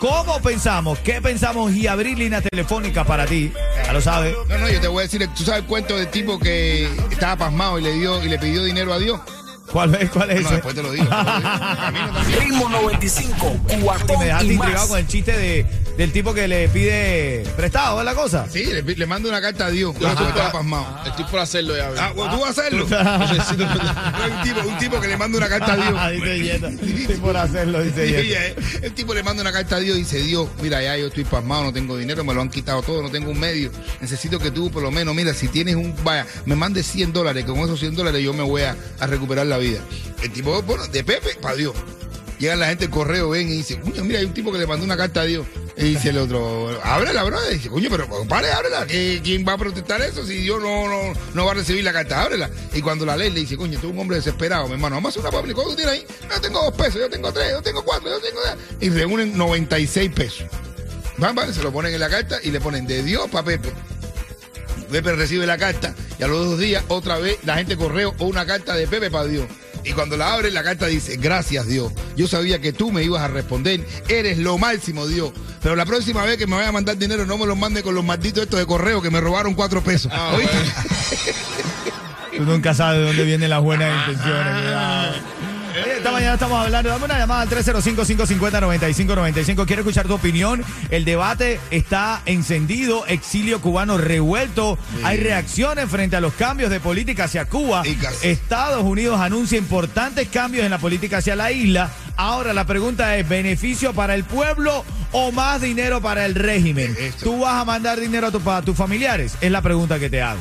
cómo pensamos, qué pensamos y abrir líneas telefónicas para ti. Ya lo sabes. No, no, yo te voy a decir, ¿tú sabes el cuento del tipo que estaba pasmado y le dio y le pidió dinero a Dios? ¿Cuál es? ¿Cuál es No, ese? después te lo digo. Ritmo 95, Y cuatón me dejaste y intrigado con el chiste de, del tipo que le pide prestado, ¿es la cosa? Sí, le, le mando una carta a Dios. Yo estaba pasmado. Estoy por hacerlo ya. Ah, ¿tú vas a hacerlo? Un, tipo, un tipo que le manda una carta a Dios. dice Yeta. Estoy por hacerlo, dice Yeta. eh. El tipo le manda una carta a Dios y dice, Dios, mira, ya yo estoy pasmado, no tengo dinero, me lo han quitado todo, no tengo un medio. Necesito que tú, por lo menos, mira, si tienes un, vaya, me mandes 100 dólares, que con esos 100 dólares yo me voy a, a recuperar la vida. El tipo, bueno, de Pepe para Dios. Llega la gente correo, ven y dice, coño, mira, hay un tipo que le mandó una carta a Dios. Y dice el otro, ábrela, brother. Y dice, coño, pero compadre, ábrela. ¿Qué- ¿Quién va a protestar eso si Dios no, no, no va a recibir la carta? Ábrela. Y cuando la lee, le dice, coño, tú un hombre desesperado, mi hermano. Vamos a hacer una pública. ¿Cuánto tienes ahí? No, tengo dos pesos, yo tengo tres, yo tengo cuatro, yo tengo... Y reúnen 96 pesos. Van, van, se lo ponen en la carta y le ponen de Dios para Pepe. Pepe recibe la carta y a los dos días otra vez la gente correo o una carta de Pepe para Dios. Y cuando la abre, la carta dice, gracias Dios. Yo sabía que tú me ibas a responder. Eres lo máximo, Dios. Pero la próxima vez que me vaya a mandar dinero, no me lo mande con los malditos estos de correo que me robaron cuatro pesos. ¿Oíste? Tú nunca sabes de dónde vienen las buenas intenciones. cuidado. Esta mañana estamos hablando, dame una llamada al 305-550-9595. Quiero escuchar tu opinión. El debate está encendido, exilio cubano revuelto. Hay reacciones frente a los cambios de política hacia Cuba. Estados Unidos anuncia importantes cambios en la política hacia la isla. Ahora la pregunta es, ¿beneficio para el pueblo o más dinero para el régimen? Esto. ¿Tú vas a mandar dinero a, tu- a tus familiares? Es la pregunta que te hago.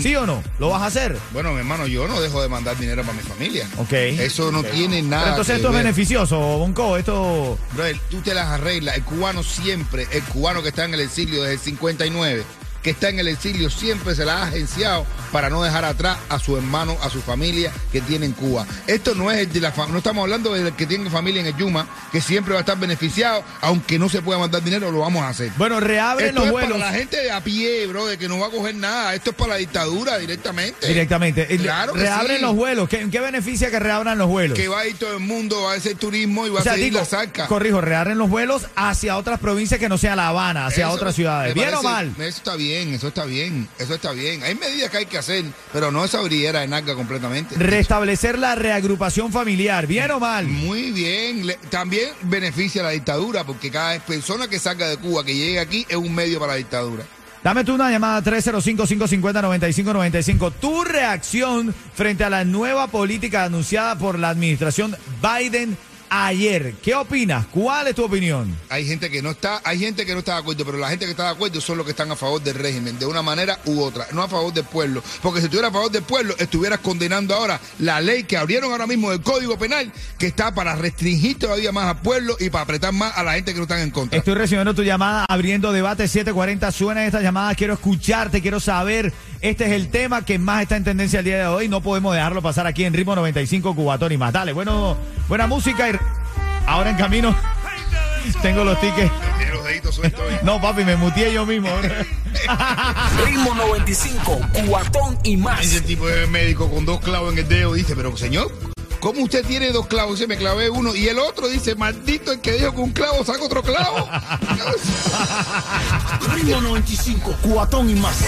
¿Sí o no? ¿Lo vas a hacer? Bueno, mi hermano, yo no dejo de mandar dinero para mi familia. Ok. Eso no tiene nada Pero entonces que esto es beneficioso, Bonco. Esto. Brother, tú te las arreglas. El cubano siempre, el cubano que está en el exilio desde el 59, que está en el exilio, siempre se la ha agenciado para no dejar atrás a su hermano, a su familia que tiene en Cuba. Esto no es el de la fa- no estamos hablando del que tiene familia en el Yuma, que siempre va a estar beneficiado, aunque no se pueda mandar dinero, lo vamos a hacer. Bueno, reabren Esto los es vuelos. para la gente de a pie, bro, de que no va a coger nada. Esto es para la dictadura directamente. Directamente. Claro que reabren sí. los vuelos. ¿Qué, ¿Qué beneficia que reabran los vuelos? Que va a ir todo el mundo, va a hacer turismo y va o sea, a seguir digo, la saca. corrijo, reabren los vuelos hacia otras provincias que no sea La Habana, hacia Eso otras ciudades. ¿Bien o mal? Eso está bien, eso está bien, eso está bien. Hay medidas que hay que hacer, pero no esa brillera de narca completamente. Restablecer la reagrupación familiar. ¿Bien o mal? Muy bien. Le- también beneficia a la dictadura, porque cada persona que salga de Cuba, que llegue aquí, es un medio para la dictadura. Dame tú una llamada 305-550-9595. Tu reacción frente a la nueva política anunciada por la administración Biden ayer. ¿Qué opinas? ¿Cuál es tu opinión? Hay gente que no está, hay gente que no está de acuerdo, pero la gente que está de acuerdo son los que están a favor del régimen, de una manera u otra, no a favor del pueblo. Porque si estuviera a favor del pueblo, estuvieras condenando ahora la ley que abrieron ahora mismo del Código Penal, que está para restringir todavía más al pueblo y para apretar más a la gente que no están en contra. Estoy recibiendo tu llamada, abriendo debate 740. Suena esta llamada, quiero escucharte, quiero saber. Este es el tema que más está en tendencia el día de hoy. No podemos dejarlo pasar aquí en Ritmo 95 Cubatón y más. Dale, bueno, buena música y ahora en camino. Tengo los tickets. No, papi, me mutié yo mismo. Ritmo 95, cuatón y más. Ese tipo de médico con dos clavos en el dedo dice, pero señor, ¿cómo usted tiene dos clavos? Dice, me clavé uno. Y el otro dice, maldito el que dijo que un clavo saca otro clavo. Ritmo 95, cuatón y más.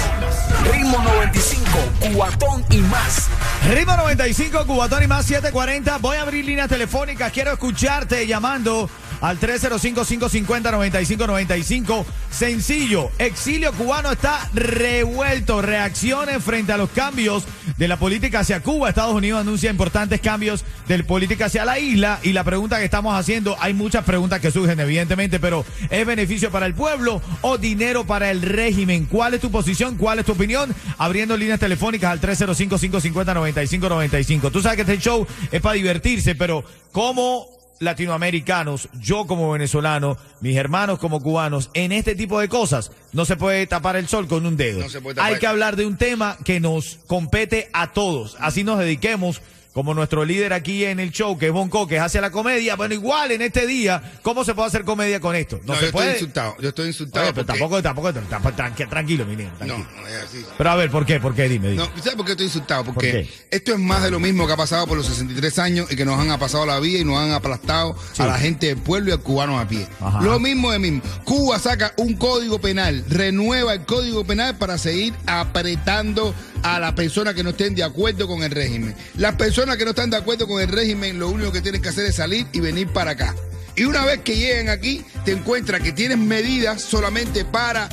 Ritmo 95, cuatón y más. Ritmo 95, Cubatón y más 740. Voy a abrir líneas telefónicas. Quiero escucharte llamando al 305-550-9595. Sencillo, exilio cubano está revuelto. Reacciones frente a los cambios de la política hacia Cuba. Estados Unidos anuncia importantes cambios de política hacia la isla. Y la pregunta que estamos haciendo, hay muchas preguntas que surgen, evidentemente, pero ¿es beneficio para el pueblo o dinero para el régimen? ¿Cuál es tu posición? ¿Cuál es tu opinión? Abriendo líneas telefónicas al 305-550-9595. Tú sabes que este show es para divertirse, pero ¿cómo latinoamericanos, yo como venezolano, mis hermanos como cubanos, en este tipo de cosas, no se puede tapar el sol con un dedo. No se puede tapar- Hay que hablar de un tema que nos compete a todos. Así nos dediquemos. Como nuestro líder aquí en el show, que es Bonco, que es hacia la comedia. Bueno, igual en este día, ¿cómo se puede hacer comedia con esto? No, No, se yo puede. estoy insultado. Yo estoy insultado. Oye, pero porque- tampoco, tampoco, tampoco, tranqui- tranquilo, mi niño, No, tranquilo. no es así. Pero a ver, ¿por qué? ¿Por qué? Dime, dime. No, ¿sabes por qué estoy insultado? Porque ¿Por qué? esto es más de lo mismo que ha pasado por los 63 años y que nos han pasado la vida y nos han aplastado Sí. a la gente del pueblo y al cubano a pie. Ajá. Lo mismo de mismo. Cuba saca un código penal, renueva el código penal para seguir apretando a las personas que no estén de acuerdo con el régimen. Las personas que no están de acuerdo con el régimen, lo único que tienen que hacer es salir y venir para acá. Y una vez que lleguen aquí, te encuentras que tienes medidas solamente para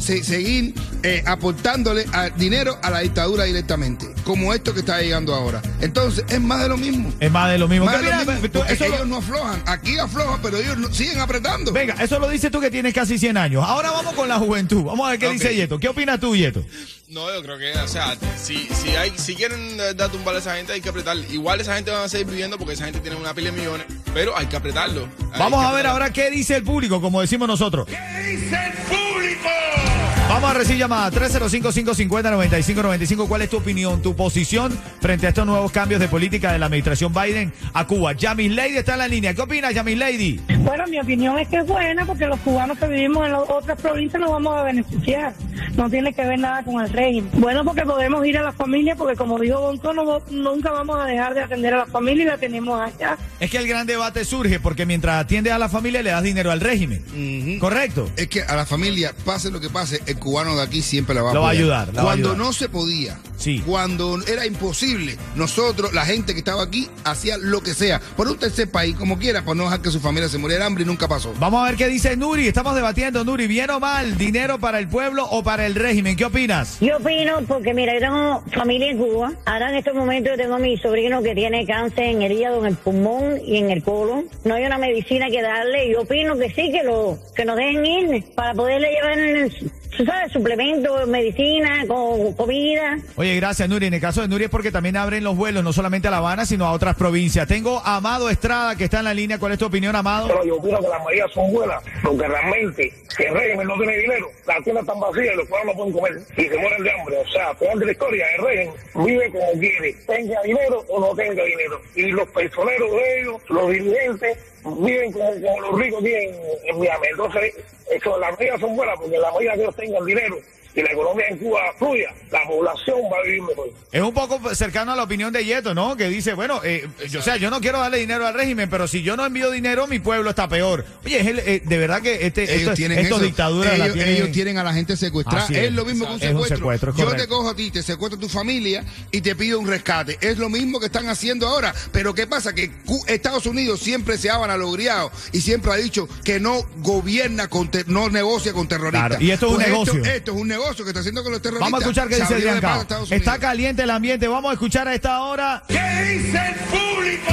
seguir eh, aportándole a- dinero a la dictadura directamente, como esto que está llegando ahora. Entonces, es más de lo mismo. Es más de lo mismo. Más Que de lo mismo, tú- lo- ellos no aflojan. Aquí aflojan, pero ellos no- siguen apretando. Venga, eso lo dices tú que tienes casi 100 años. Ahora vamos con la juventud. Vamos a ver qué dice Yeto. ¿Qué opinas tú, Yeto? No, yo creo que, o sea, si, si, hay, si quieren de verdad tumbar a esa gente, hay que apretar. Igual esa gente van a seguir viviendo porque esa gente tiene una pila de millones, pero hay que apretarlo. Hay Vamos que a ver apretarlo. ahora qué dice el público, como decimos nosotros. ¿Qué dice el público? Vamos a recibir llamada 305-550-9595. ¿Cuál es tu opinión, tu posición frente a estos nuevos cambios de política de la administración Biden a Cuba? Yamis Lady está en la línea. ¿Qué opinas, Yamis Lady? Bueno, mi opinión es que es buena porque los cubanos que vivimos en las otras provincias nos vamos a beneficiar. No tiene que ver nada con el régimen. Bueno, porque podemos ir a la familia porque como dijo Bonco, no, nunca vamos a dejar de atender a la familia y la tenemos allá. Es que el gran debate surge porque mientras atiendes a la familia le das dinero al régimen. ¿Correcto? Es que a la familia, pase lo que pase, el cubano de aquí siempre la va a Lo va a apoyar. ayudar, la va a Cuando ayudar. no se podía, Sí. cuando era imposible, nosotros, la gente que estaba aquí, hacía lo que sea, por un tercer país, como quiera, para no dejar que su familia se muriera de hambre y nunca pasó. Vamos a ver qué dice Nuri. Estamos debatiendo, Nuri, ¿bien o mal? ¿Dinero para el pueblo o para el régimen? ¿Qué opinas? Yo opino porque, mira, yo tengo familia en Cuba. Ahora en estos momentos yo tengo a mi sobrino que tiene cáncer en el hígado, en el pulmón y en el colon. No hay una medicina que darle. Yo opino que sí, que lo que nos dejen ir para poderle llevar, tú sabes, suplementos, medicina, co- comida. Oye, gracias, Nuri. En el caso de Nuri es porque también abren los vuelos, no solamente a La Habana, sino a otras provincias. Tengo a Amado Estrada, que está en la línea. ¿Cuál es tu opinión, Amado? Pero yo opino que las medidas son buenas, porque realmente, si el régimen no tiene dinero, las tiendas están vacías y los pueblos no pueden comer y se mueren de hambre. O sea, peor de la historia, el régimen vive como quiere, tenga dinero o no tenga dinero. Y los personeros de ellos, los dirigentes, viven como, como los ricos aquí en, Miami. Entonces, eso, las medidas son buenas, porque la medida que ellos tengan dinero y la economía en Cuba fluya, la población va a vivir mejor. Es un poco cercano a la opinión de Yeto, ¿no? Que dice, bueno, eh, yo, o sea, yo no quiero darle dinero al régimen, pero si yo no envío dinero, mi pueblo está peor. Oye, es el- eh, de verdad que este, Ellos esto, tienen estos dictaduras la ellos, tienen- ellos tienen a la gente secuestrada. Es, es. lo mismo que un Es un secuestro. secuestro, es Yo correcto. te cojo a ti, te secuestro a tu familia y te pido un rescate. Es lo mismo que están haciendo ahora. Pero ¿qué pasa? Que Estados Unidos siempre se ha vanagloriado y siempre ha dicho que no gobierna con no negocia con terroristas. Claro, y esto es un Pues negocio. Esto, es un negocio que está haciendo con los terroristas. Vamos a escuchar qué dice Adrián Está caliente el ambiente. Vamos a escuchar a esta hora. ¿Qué dice el público?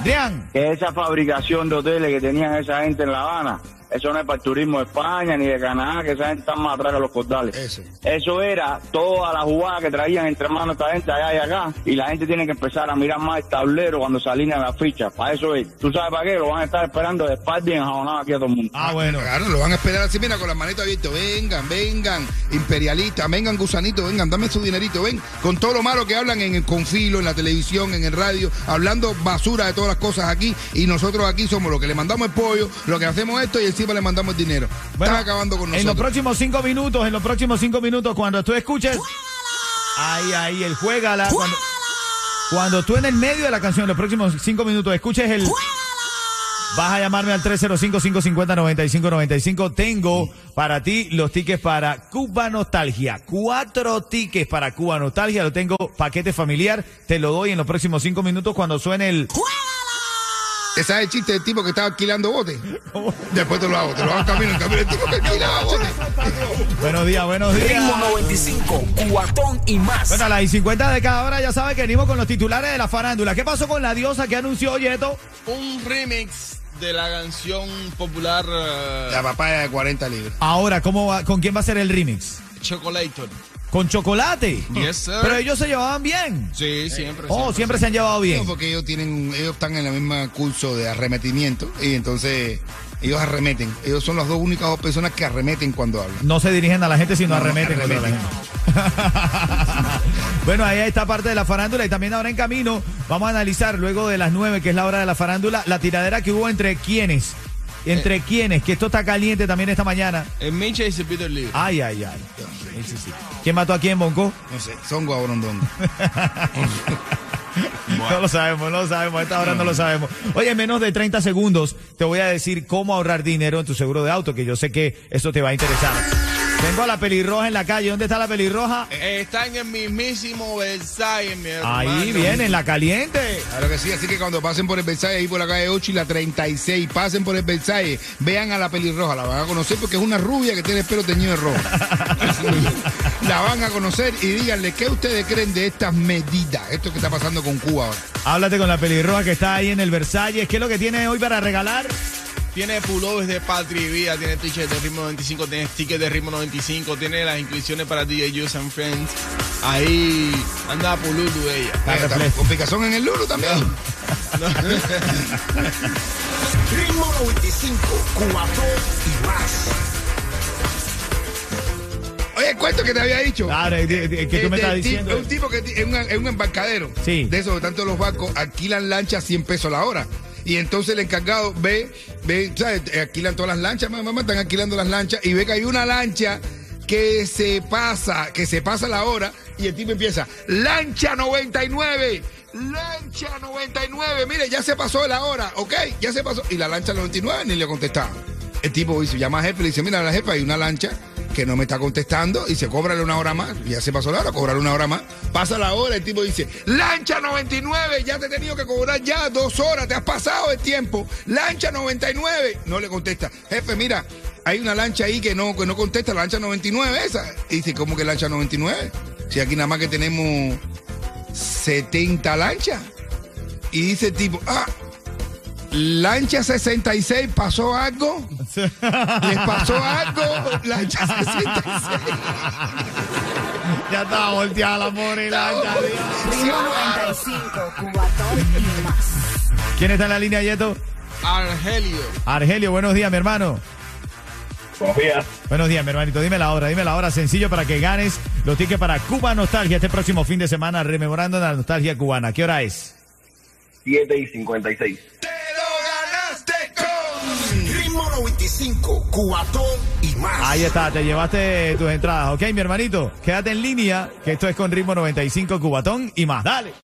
Adrián, que esa fabricación de hoteles que tenían esa gente en La Habana, eso no es para el turismo de España ni de Canadá, que esa gente está más atrás que los cordales. Eso. Eso era toda la jugada que traían entre manos esta gente allá y acá, y la gente tiene que empezar a mirar más el tablero cuando se alinean las fichas. Para eso es. ¿Tú sabes para qué? Lo van a estar esperando de espalda y enjabonado aquí a todo el mundo. ah, bueno. Claro, lo van a esperar así, mira, con las manitas abiertas. Vengan, vengan, imperialistas, vengan, gusanitos, vengan, dame su dinerito, ven. Con todo lo malo que hablan en el confilo, en la televisión, en el radio, hablando basura de todas las cosas aquí. Y nosotros aquí somos los que le mandamos el pollo, los que hacemos esto y encima le mandamos el dinero. Bueno, Están acabando con En los nosotros. próximos cinco minutos, en los próximos cinco minutos, cuando tú escuches. Ahí, ahí, el juégala. Cuando, cuando tú en el medio de la canción, en los próximos cinco minutos, escuches el. Vas a llamarme al 305-550-9595. Tengo para ti los tickets para Cuba Nostalgia. Cuatro tickets para Cuba Nostalgia. Lo tengo paquete familiar. Te lo doy en los próximos cinco minutos cuando suene el. ¿Te sabes el chiste del tipo que estaba alquilando botes? Después te lo hago, te lo hago en camino, en camino. El tipo que alquilaba botes. Buenos días, buenos días. Ritmo 95, cuatón y más. Bueno, a las y 50 de cada hora ya sabes que venimos con los titulares de la farándula. ¿Qué pasó con la diosa que anunció Yeto? Un remix de la canción popular La papaya de 40 libras. Ahora, ¿cómo va- ¿con quién va a ser el remix? Chocolator. Con chocolate. Yes, sir. Pero ellos se llevaban bien. Sí, siempre. Oh, siempre se han llevado No, bien. porque ellos tienen, ellos están en el mismo curso de arremetimiento y entonces ellos arremeten. Ellos son las dos únicas dos personas que arremeten cuando hablan. No se dirigen a la gente, sino No, arremeten contra la arremeten. gente. bueno, ahí está parte de la farándula y también ahora en camino vamos a analizar luego de las nueve, que es la hora de la farándula, la tiradera que hubo entre quiénes. Entre quiénes, que esto está caliente también esta mañana. El Mincha y el Peter Lee. Ay, ay, ay. Sí, sí. ¿Quién mató a quién, Bonco? No sé, son guaborondón. No lo sabemos, no lo sabemos, a esta hora no lo sabemos. Oye, en menos de 30 segundos te voy a decir cómo ahorrar dinero en tu seguro de auto, que yo sé que eso te va a interesar. Tengo a la pelirroja en la calle. ¿Dónde está la pelirroja? Eh, Está en el mismísimo Versailles, mi hermano. Ahí viene, en la caliente. Claro que sí, así que cuando pasen por el Versailles, ahí por la calle 8 y la 36, pasen por el Versailles, vean a la pelirroja, la van a conocer porque es una rubia que tiene el pelo teñido de rojo. la van a conocer y díganle qué ustedes creen de estas medidas, esto que está pasando con Cuba ahora. Háblate con la pelirroja que está ahí en el Versalles. ¿Qué es lo que tiene hoy para regalar? Tiene pullovers de Patria y Vida, tiene t-shirt de Ritmo 95, tiene stickers de Ritmo 95, tiene las inscripciones para DJ Juice and Friends. Ahí anda Pululu ella. La refleja. Con picazón en el Lulu también. Ritmo 95, cuatón y más. Oye, el cuento que te había dicho. Claro, es que- es que tú me Este estás diciendo. Es un tipo que es, un embarcadero. Sí. De eso, de tanto los barcos alquilan lanchas 100 pesos la hora. Y entonces el encargado ve, ve, ¿sabes? Eh, Alquilan todas las lanchas, mamá, mamá, están alquilando las lanchas y ve que hay una lancha que se pasa, que se pasa la hora y el tipo empieza, lancha 99, lancha 99, mire, ya se pasó la hora, ok, ya se pasó. Y la lancha 99 ni le contestaba. El tipo dice, llama al jefe, le dice, mira, la jefa, hay una lancha que no me está contestando y se cóbrale una hora más. Ya se pasó la hora, cóbrale una hora más. Pasa la hora, el tipo dice, lancha 99, ya te he tenido que cobrar ya dos horas, te has pasado el tiempo. Lancha 99, no le contesta. Jefe, mira, hay una lancha ahí que no, que no contesta, la lancha 99 esa. Y dice, ¿cómo que lancha 99? Si aquí nada más que tenemos 70 lanchas. Y dice el tipo, ah, lancha 66, ¿pasó algo? ¿Les pasó algo? Lancha 66. Ya estaba volteada la more y la Ritmo 95, cubatón y más. ¿Quién está en la línea, Yeto? Argelio. Argelio, buenos días, mi hermano. Buenos días. Buenos días, mi hermanito. Dime la hora, dime la hora sencillo para que ganes los tickets para Cuba Nostalgia este próximo fin de semana, rememorando la nostalgia cubana. ¿Qué hora es? 7 y 56. 25, cubatón y más. Ahí está, te llevaste tus entradas. Ok, mi hermanito, quédate en línea, que esto es con ritmo 95, cubatón y más. Dale.